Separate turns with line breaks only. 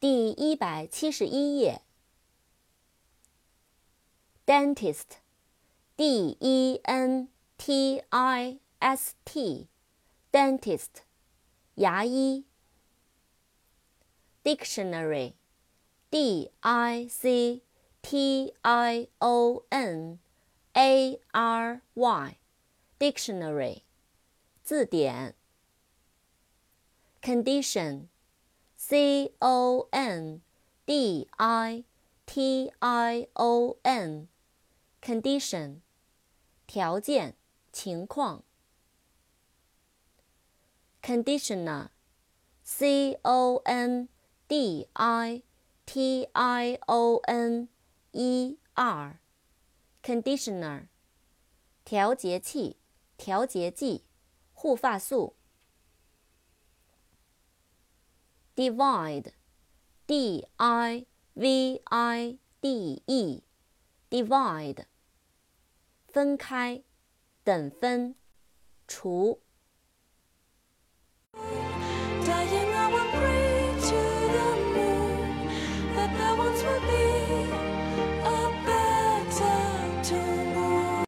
第一百七十一页。dentist，d e n t i s t，dentist，牙医。dictionary，d i c t i o n a r y，dictionary，字典。condition。 C O N D I T I O N，condition，条件、情况。conditioner，C O N D I T I O N E R，conditioner，调节器、调节剂、护发素。Divide, d i v i d e, divide，分开，等分，除。